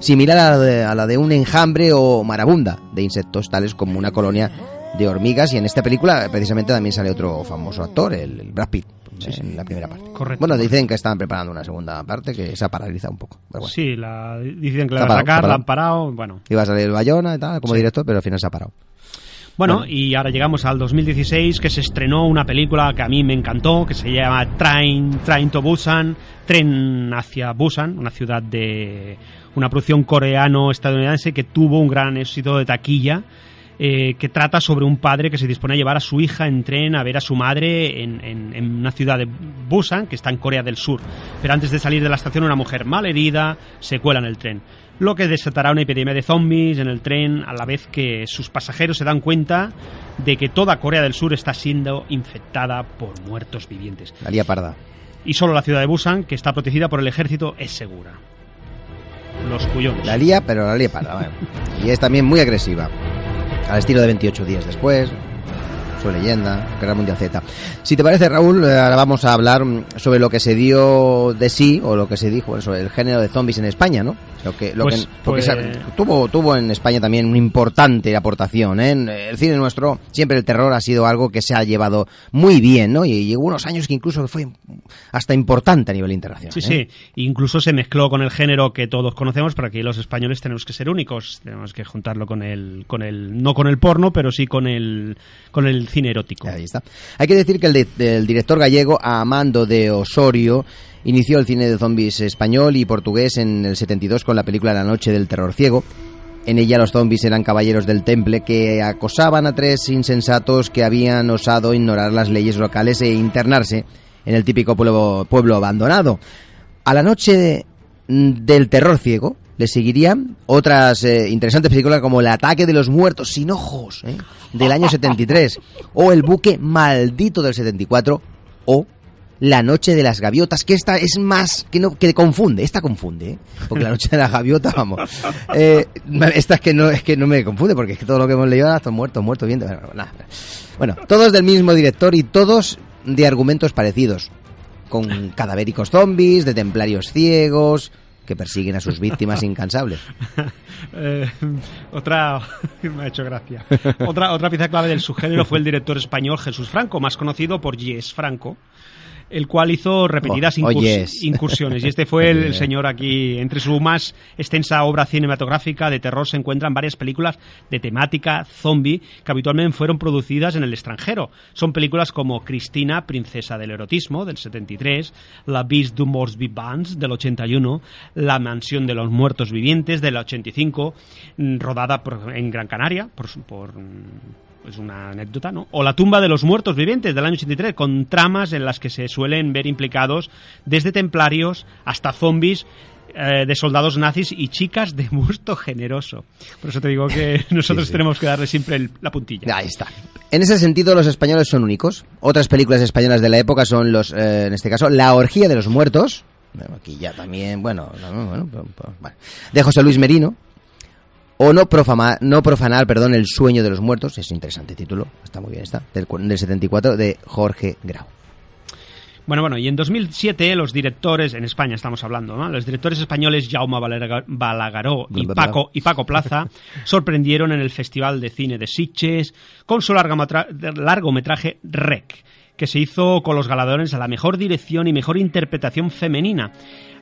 similar a la, de, a la de un enjambre o marabunda de insectos, tales como una colonia de hormigas. Y en esta película, precisamente, también sale otro famoso actor, el, el Brad Pitt, en la primera parte. Correcto. Bueno, dicen que estaban preparando una segunda parte que se ha paralizado un poco. bueno. sí, la, dicen que la van a sacar, la han parado. Bueno, Iba a salir el Bayona y tal, como Sí. director, pero al final se ha parado. Bueno, y ahora llegamos al 2016 que se estrenó una película que a mí me encantó, que se llama Train, Train to Busan, Tren hacia Busan, una ciudad de una producción coreano-estadounidense que tuvo un gran éxito de taquilla, eh, que trata sobre un padre que se dispone a llevar a su hija en tren a ver a su madre en, en- en una ciudad de Busan, que está en Corea del Sur. Pero antes de salir de la estación, una mujer mal herida se cuela en el tren lo que desatará una epidemia de zombies en el tren a la vez que sus pasajeros se dan cuenta de que toda Corea del Sur está siendo infectada por muertos vivientes. La parda. Y solo la ciudad de Busan, que está protegida por el ejército, es segura. Los cuyones. La lía, pero la lía bueno. Y es también muy agresiva. Al estilo de 28 días después. Su leyenda, Guerra Mundial Z. Si te parece, Raúl, eh, ahora vamos a hablar sobre lo que se dio de sí, o lo que se dijo sobre el género de zombies en España, ¿no? Lo que, lo Pues- que, pues- tuvo, tuvo en España también una importante aportación. ¿eh? En el cine nuestro, siempre el terror ha sido algo que se ha llevado muy bien, ¿no? Y, hubo unos años que incluso fue hasta importante a nivel internacional. Sí, ¿eh? sí. Incluso se mezcló con el género que todos conocemos, pero aquí los españoles tenemos que ser únicos. Tenemos que juntarlo con el, con el, no con el porno, pero sí con el, con el cine erótico. Ahí está. Hay que decir que el, de- el director gallego Amando de Osorio inició el cine de zombies español y portugués en el 72 con la película La noche del terror ciego. En ella los zombies eran caballeros del temple que acosaban a tres insensatos que habían osado ignorar las leyes locales e internarse en el típico pueblo, abandonado. A la noche del terror ciego le seguirían otras eh, interesantes películas como El ataque de los muertos sin ojos ¿eh? del año 73 o El buque maldito del 74 o La noche de las gaviotas que esta es más que no que confunde esta confunde ¿eh? porque La noche de las gaviotas vamos eh, esta es que no es que no me confunde porque es que todo lo que hemos leído ahora están muertos muertos bien bueno, nada. bueno todos del mismo director y todos de argumentos parecidos con cadavéricos zombies, de templarios ciegos que persiguen a sus víctimas incansables. Eh, otra me ha hecho gracia. Otra otra pieza clave del subgénero fue el director español Jesús Franco, más conocido por Yes Franco, el cual hizo repetidas Oh, oh, yes. incursiones. Y este fue el, señor aquí. Entre su más extensa obra cinematográfica de terror se encuentran varias películas de temática zombie que habitualmente fueron producidas en el extranjero. Son películas como Cristina, princesa del erotismo, del 73, La Beast du Morts Vivants, del 81, La mansión de los muertos vivientes, del 85, mm, rodada por- en Gran Canaria, por, su- por mm, es una anécdota, ¿no? O La tumba de los muertos vivientes del año 83, con tramas en las que se suelen ver implicados desde templarios hasta zombies eh, de soldados nazis y chicas de busto generoso. Por eso te digo que nosotros sí. tenemos que darle siempre el- la puntilla. Ahí está. En ese sentido, los españoles son únicos. Otras películas españolas de la época son los, eh, en este caso, La orgía de los muertos. Bueno, aquí ya también, bueno, no, bueno, bueno. de José Luis Merino. O no, profama- no profanar, perdón, el sueño de los muertos. Es interesante título, está muy bien, está. Del, cu- del 74 de Jorge Grau. Bueno, bueno, y en 2007 los directores, en España estamos hablando, ¿no? Los directores españoles Jaume Balaga- Balagaró y. Paco, y Paco Plaza sorprendieron en el Festival de Cine de Sitges con su largometra- largometraje Rec, que se hizo con los galardones a la mejor dirección y mejor interpretación femenina.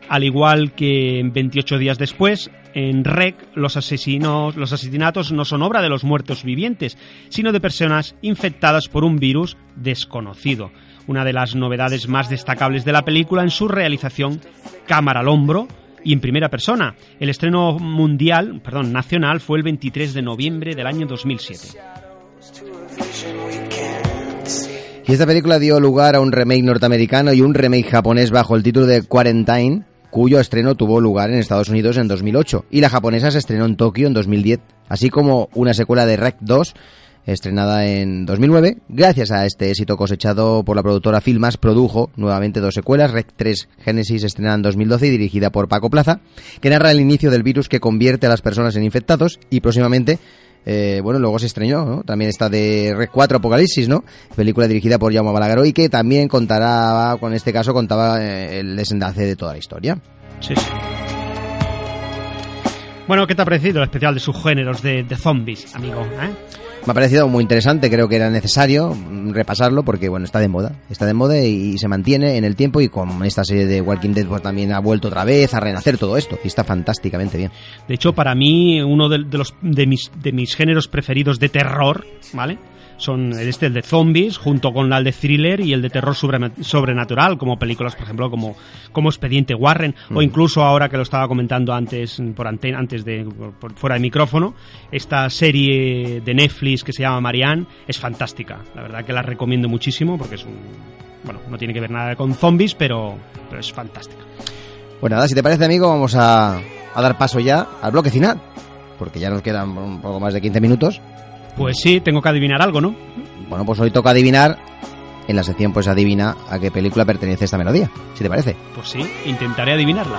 Al igual que 28 días después, en Rec, los, asesinos, los asesinatos no son obra de los muertos vivientes, sino de personas infectadas por un virus desconocido. Una de las novedades más destacables de la película en su realización, cámara al hombro y en primera persona. El estreno mundial, perdón, nacional fue el 23 de noviembre del año 2007. Y esta película dio lugar a un remake norteamericano y un remake japonés bajo el título de Quarantine, cuyo estreno tuvo lugar en Estados Unidos en 2008. Y la japonesa se estrenó en Tokio en 2010, así como una secuela de Rec 2, estrenada en 2009. Gracias a este éxito cosechado por la productora Filmas, produjo nuevamente dos secuelas, Rec 3 Genesis, estrenada en 2012 y dirigida por Paco Plaza, que narra el inicio del virus que convierte a las personas en infectados y próximamente eh, bueno, luego se estrenó, ¿no? También está de Rec 4 Apocalipsis, ¿no? Película dirigida por Jaume Balagueró y que también contará, con este caso, contaba eh, el desenlace de toda la historia. Sí, sí. Bueno, ¿qué te ha parecido el especial de subgéneros de, de zombies, amigo? ¿eh? Me ha parecido muy interesante, creo que era necesario repasarlo porque, bueno, está de moda. Está de moda y, se mantiene en el tiempo y con esta serie de Walking Dead pues también ha vuelto otra vez a renacer todo esto y está fantásticamente bien. De hecho, para mí, uno de, de los, de, mis, de mis géneros preferidos de terror, ¿vale? Son este, el de zombies, junto con el de thriller y el de terror sobre- sobrenatural, como películas, por ejemplo, como, como Expediente Warren, o incluso ahora que lo estaba comentando antes, por antena, antes de, por- fuera de micrófono, esta serie de Netflix que se llama Marianne es fantástica. La verdad que la recomiendo muchísimo porque es un, bueno, no tiene que ver nada con zombies, pero, pero es fantástica. Pues nada, si te parece, amigo, vamos a, a dar paso ya al bloque final, porque ya nos quedan un poco más de 15 minutos. Pues sí, tengo que adivinar algo, ¿no? Bueno, pues hoy toca adivinar, en la sección pues adivina a qué película pertenece esta melodía, si te parece. Pues sí, intentaré adivinarla.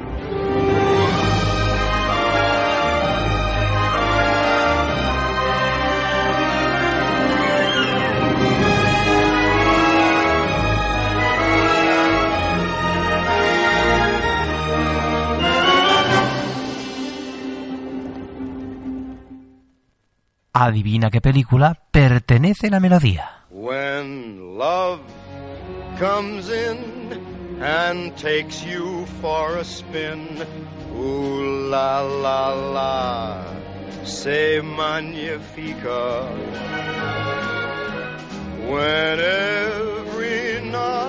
Adivina qué película pertenece la melodía. When love comes in and takes you for a spin, ooh la la la, say magnifica. When every night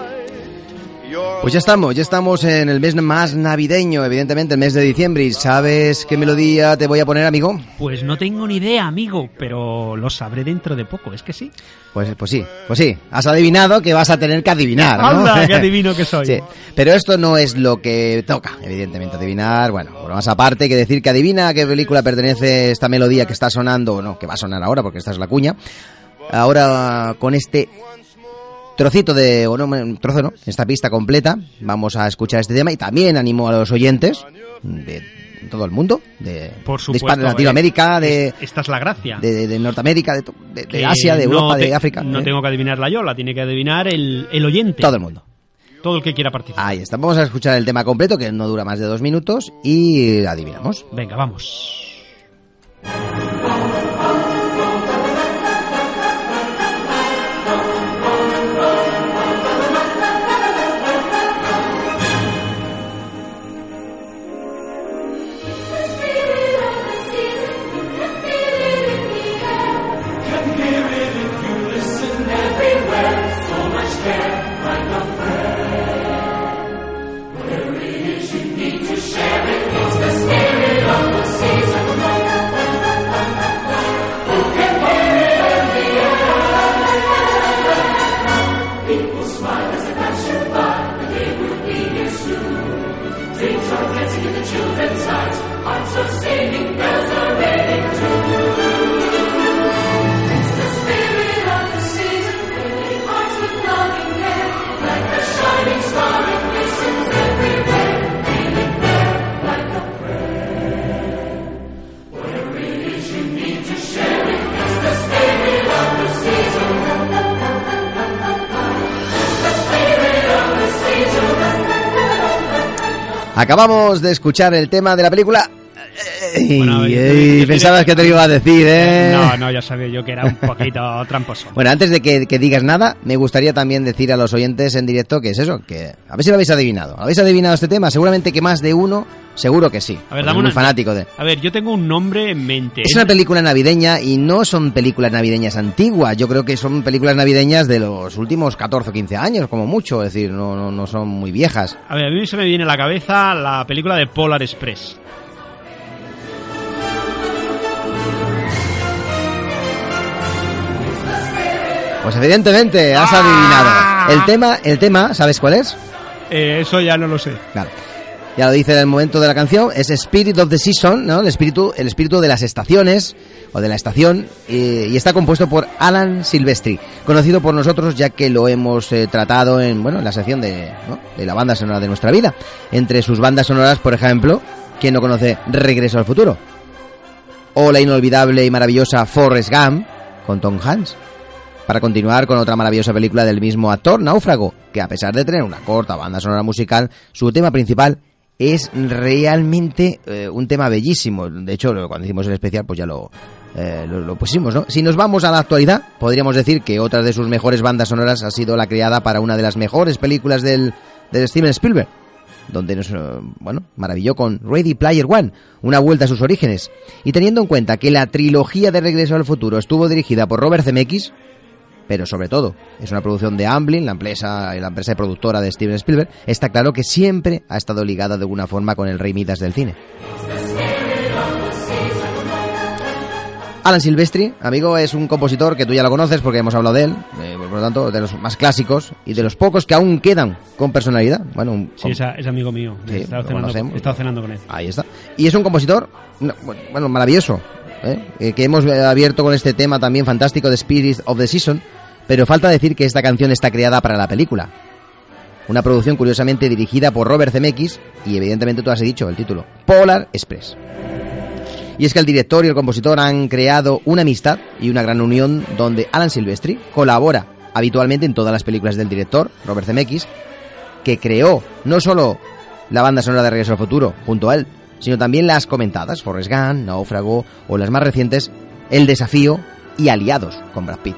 Pues ya estamos, ya estamos en el mes más navideño, evidentemente el mes de diciembre. ¿Y sabes qué melodía te voy a poner, amigo? Pues no tengo ni idea, amigo, pero lo sabré dentro de poco, es que sí. Pues, pues sí, pues sí. Has adivinado que vas a tener que adivinar, ¿no? Anda, qué adivino que soy. Sí, pero esto no es lo que toca, evidentemente, adivinar. Bueno, por más aparte que decir que adivina a qué película pertenece esta melodía que está sonando, o no, que va a sonar ahora, porque esta es la cuña. Ahora, con este trocito de, o no, un trozo no, esta pista completa, vamos a escuchar este tema y también animo a los oyentes de todo el mundo, de, Por de supuesto. Latinoamérica, eh, de, es- esta es la gracia. de, de Norteamérica, de, de- de Asia, de no Europa, de te- África. No ¿eh? tengo que adivinarla yo, la tiene que adivinar el, el oyente. Todo el mundo. Todo el que quiera participar. Ahí está. Vamos a escuchar el tema completo, que no dura más de dos minutos, y adivinamos. Venga, vamos. Acabamos de escuchar el tema de la película. Ey, Bueno, ey, pensabas que te iba a decir, ¿eh? No, no, ya sabía yo que era un poquito tramposo. Bueno, antes de que, que digas nada, me gustaría también decir a los oyentes en directo que es eso, que a ver si lo habéis adivinado. ¿Habéis adivinado este tema? Seguramente que más de uno, seguro que sí. A ver, dame muy una- fanático de... A ver, yo tengo un nombre en mente. Es una película navideña y no son películas navideñas antiguas. Yo creo que son películas navideñas de los últimos 14 o 15 años, como mucho. Es decir, no, no, no son muy viejas. A ver, a mí se me viene a la cabeza la película de Polar Express. Pues evidentemente has adivinado. El tema, el tema, ¿sabes cuál es? Eh, eso ya no lo sé. Claro. Ya lo dice en el momento de la canción, es Spirit of the Season, ¿no? El espíritu, el espíritu de las estaciones o de la estación y está compuesto por Alan Silvestri, conocido por nosotros ya que lo hemos eh, tratado en, bueno, en la sección de, ¿no? de la banda sonora de nuestra vida. Entre sus bandas sonoras, por ejemplo, ¿quién no conoce Regreso al futuro? O la inolvidable y maravillosa Forrest Gump con Tom Hanks. Para continuar con otra maravillosa película del mismo actor, Náufrago, que a pesar de tener una corta banda sonora musical, su tema principal es realmente eh, un tema bellísimo. De hecho, cuando hicimos el especial, pues ya lo, eh, lo, pusimos, ¿no? Si nos vamos a la actualidad, podríamos decir que otra de sus mejores bandas sonoras ha sido la creada para una de las mejores películas del, de Steven Spielberg, donde nos, eh, bueno, maravilló con Ready Player One, una vuelta a sus orígenes. Y teniendo en cuenta que la trilogía de Regreso al Futuro estuvo dirigida por Robert Zemeckis, pero sobre todo es una producción de Amblin, la empresa, la empresa productora de Steven Spielberg, está claro que siempre ha estado ligada de alguna forma con el rey Midas del cine. Alan Silvestri, amigo, es un compositor que tú ya lo conoces porque hemos hablado de él, eh, por lo tanto, de los más clásicos y de los pocos que aún quedan con personalidad. Bueno, un- Sí, es, es amigo mío. Sí, he, estado lo cenando, conocemos. he estado cenando con él. Ahí está. Y es un compositor, no, bueno, maravilloso, ¿eh? Eh, que hemos eh, abierto con este tema también fantástico de Spirit of the Season, pero falta decir que esta canción está creada para la película. Una producción curiosamente dirigida por Robert Zemeckis y evidentemente tú has dicho el título, Polar Express. Y es que el director y el compositor han creado una amistad y una gran unión donde Alan Silvestri colabora habitualmente en todas las películas del director, Robert Zemeckis, que creó no solo la banda sonora de Regreso al Futuro junto a él, sino también las comentadas, Forrest Gump, Náufrago o las más recientes, El Desafío y Aliados con Brad Pitt.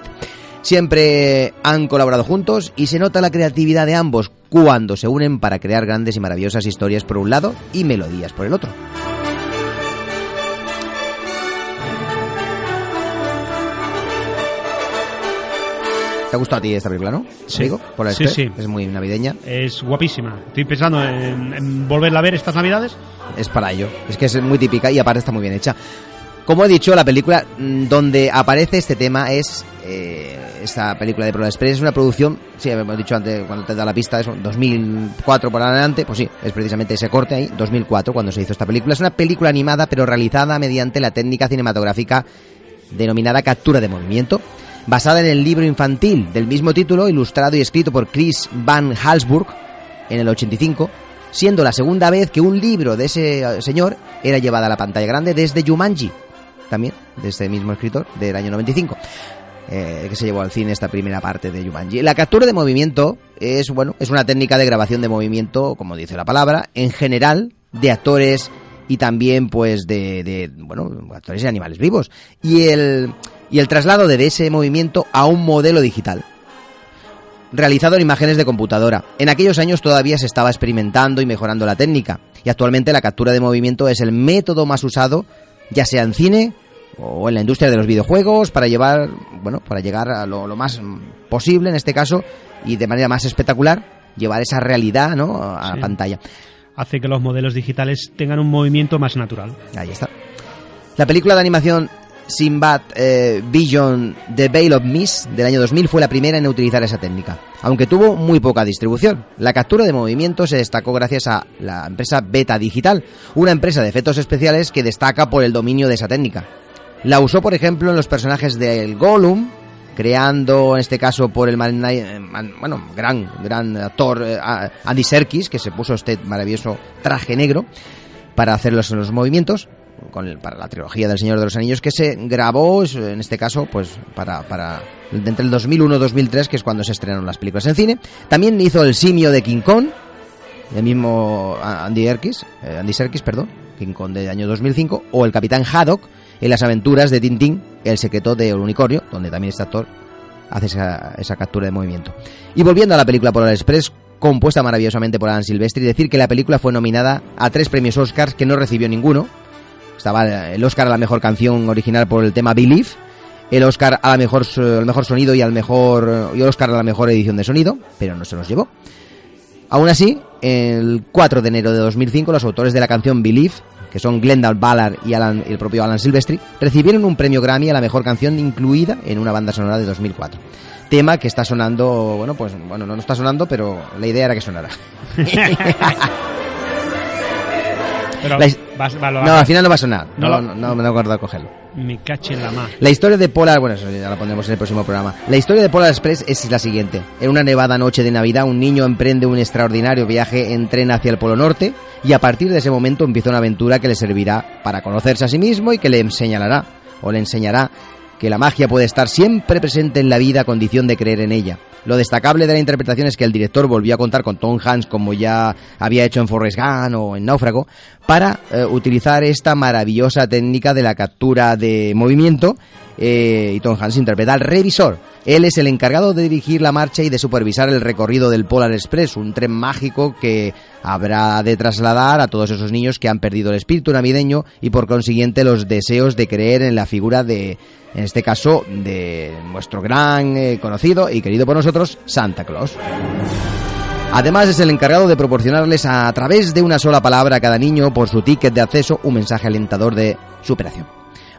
Siempre han colaborado juntos y se nota la creatividad de ambos cuando se unen para crear grandes y maravillosas historias por un lado y melodías por el otro. ¿Te ha gustado a ti esta película, no? Sí. Amigo? Por Sí, sí. Es muy navideña. Es guapísima. Estoy pensando en, en volverla a ver estas navidades. Es para ello. Es que es muy típica y aparte está muy bien hecha. Como he dicho, la película mm, donde aparece este tema es eh, esta película de Polar Express. Es una producción, sí, hemos dicho antes, cuando te da la pista, es 2004 por adelante. Pues sí, es precisamente ese corte ahí, 2004, cuando se hizo esta película. Es una película animada, pero realizada mediante la técnica cinematográfica denominada captura de movimiento, basada en el libro infantil del mismo título, ilustrado y escrito por Chris Van Halsburg en el 85, siendo la segunda vez que un libro de ese eh, señor era llevado a la pantalla grande desde Jumanji, también de este mismo escritor del año 95. eh, que se llevó al cine esta primera parte de Jumanji. La captura de movimiento es bueno, es una técnica de grabación de movimiento, como dice la palabra, en general de actores y también pues de, de, bueno, actores y animales vivos y el y el traslado de ese movimiento a un modelo digital realizado en imágenes de computadora. En aquellos años todavía se estaba experimentando y mejorando la técnica y actualmente la captura de movimiento es el método más usado ya sea en cine o en la industria de los videojuegos para llevar, bueno, para llegar a lo, lo más posible en este caso y de manera más espectacular llevar esa realidad, ¿no? a la pantalla. Hace que los modelos digitales tengan un movimiento más natural. Ahí está. La película de animación Sinbad eh, Vision The Veil of Mist del año 2000 fue la primera en utilizar esa técnica, aunque tuvo muy poca distribución. La captura de movimiento se destacó gracias a la empresa Beta Digital, una empresa de efectos especiales que destaca por el dominio de esa técnica. La usó, por ejemplo, en los personajes del Gollum, creando, en este caso, por el eh, bueno, gran, gran actor eh, Andy Serkis, que se puso este maravilloso traje negro para hacer los movimientos con para la trilogía del Señor de los Anillos que se grabó en este caso pues para, para entre el 2001 y 2003 que es cuando se estrenaron las películas en cine también hizo el simio de King Kong el mismo Andy Serkis eh, Andy Serkis perdón King Kong del año 2005 o el Capitán Haddock en las aventuras de Tintín el secreto del unicornio donde también este actor hace esa, esa captura de movimiento. Y volviendo a la película Polar Express, compuesta maravillosamente por Alan Silvestri, decir que la película fue nominada a tres premios Oscars que no recibió ninguno. Estaba el Oscar a la mejor canción original por el tema Believe, el Oscar a la mejor, al mejor sonido y al mejor y el Oscar a la mejor edición de sonido, pero no se los llevó. Aún así, el 4 de enero de 2005, los autores de la canción Believe, que son Glendale Ballard y, Alan- el propio Alan Silvestri, recibieron un premio Grammy a la mejor canción incluida en una banda sonora de 2004. Tema que está sonando, bueno, pues bueno, no, no está sonando, pero la idea era que sonara. Pero La his- vas- va- lo no, al final no va a sonar. No No, lo- no, no me acuerdo de cogerlo. Me cache en la mar. La historia de Polar, bueno, eso ya la pondremos en el próximo programa. La historia de Polar Express es la siguiente. En una nevada noche de Navidad, un niño emprende un extraordinario viaje en tren hacia el Polo Norte y a partir de ese momento empieza una aventura que le servirá para conocerse a sí mismo y que le enseñará o le enseñará que la magia puede estar siempre presente en la vida a condición de creer en ella. Lo destacable de la interpretación es que el director volvió a contar con Tom Hanks como ya había hecho en Forrest Gump o en Náufrago para eh, utilizar esta maravillosa técnica de la captura de movimiento eh, y Tom Hanks interpreta al revisor. Él es el encargado de dirigir la marcha y de supervisar el recorrido del Polar Express, un tren mágico que habrá de trasladar a todos esos niños que han perdido el espíritu navideño y por consiguiente los deseos de creer en la figura de, en este caso, de nuestro gran eh, conocido y querido por nosotros, Santa Claus. Además es el encargado de proporcionarles a, través de una sola palabra a cada niño por su ticket de acceso un mensaje alentador de superación.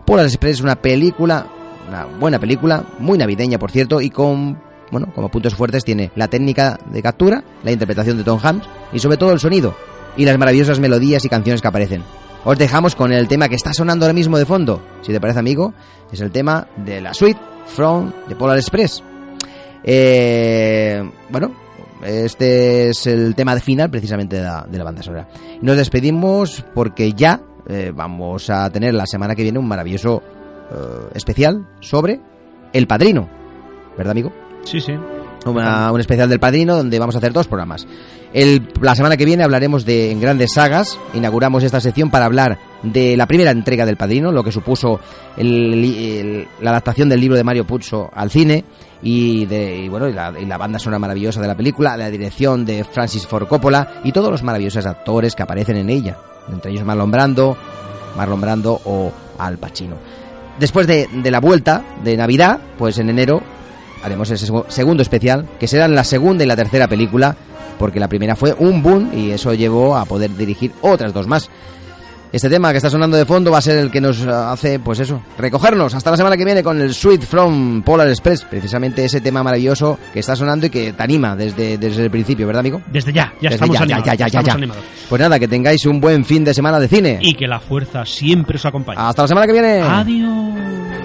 Polar Express es una película, una buena película, muy navideña por cierto, y con, bueno, como puntos fuertes tiene la técnica de captura, la interpretación de Tom Hanks y sobre todo el sonido y las maravillosas melodías y canciones que aparecen. Os dejamos con el tema que está sonando ahora mismo de fondo, si te parece amigo, es el tema de la suite From de Polar Express. Eh, bueno, este es el tema final precisamente de la, de la banda sonora. Nos despedimos porque ya eh, vamos a tener la semana que viene un maravilloso eh, especial sobre El Padrino. ¿Verdad, amigo? Sí, sí. Una- un especial del Padrino donde vamos a hacer dos programas. El- la semana que viene hablaremos de en grandes sagas. Inauguramos esta sección para hablar de la primera entrega del Padrino, lo que supuso el- el- la adaptación del libro de Mario Puzo al cine y, de, y bueno y la, y la banda sonora maravillosa de la película, la dirección de Francis Ford Coppola y todos los maravillosos actores que aparecen en ella, entre ellos Marlon Brando, Marlon Brando o Al Pacino. Después de, la vuelta de Navidad, pues en enero haremos segu- segundo especial, que será la segunda y la tercera película, porque la primera fue un boom y eso llevó a poder dirigir otras dos más. Este tema que está sonando de fondo va a ser el que nos eh, hace, pues eso, recogernos hasta la semana que viene con el Sweet from Polar Express, precisamente ese tema maravilloso que está sonando y que te anima desde, desde el principio, ¿verdad, amigo? Desde ya, ya Desde estamos ya, animados. ya, ya, ya, estamos ya. animados. Pues nada, que tengáis un buen fin de semana de cine. Y que la fuerza siempre os acompañe. Hasta la semana que viene. Adiós.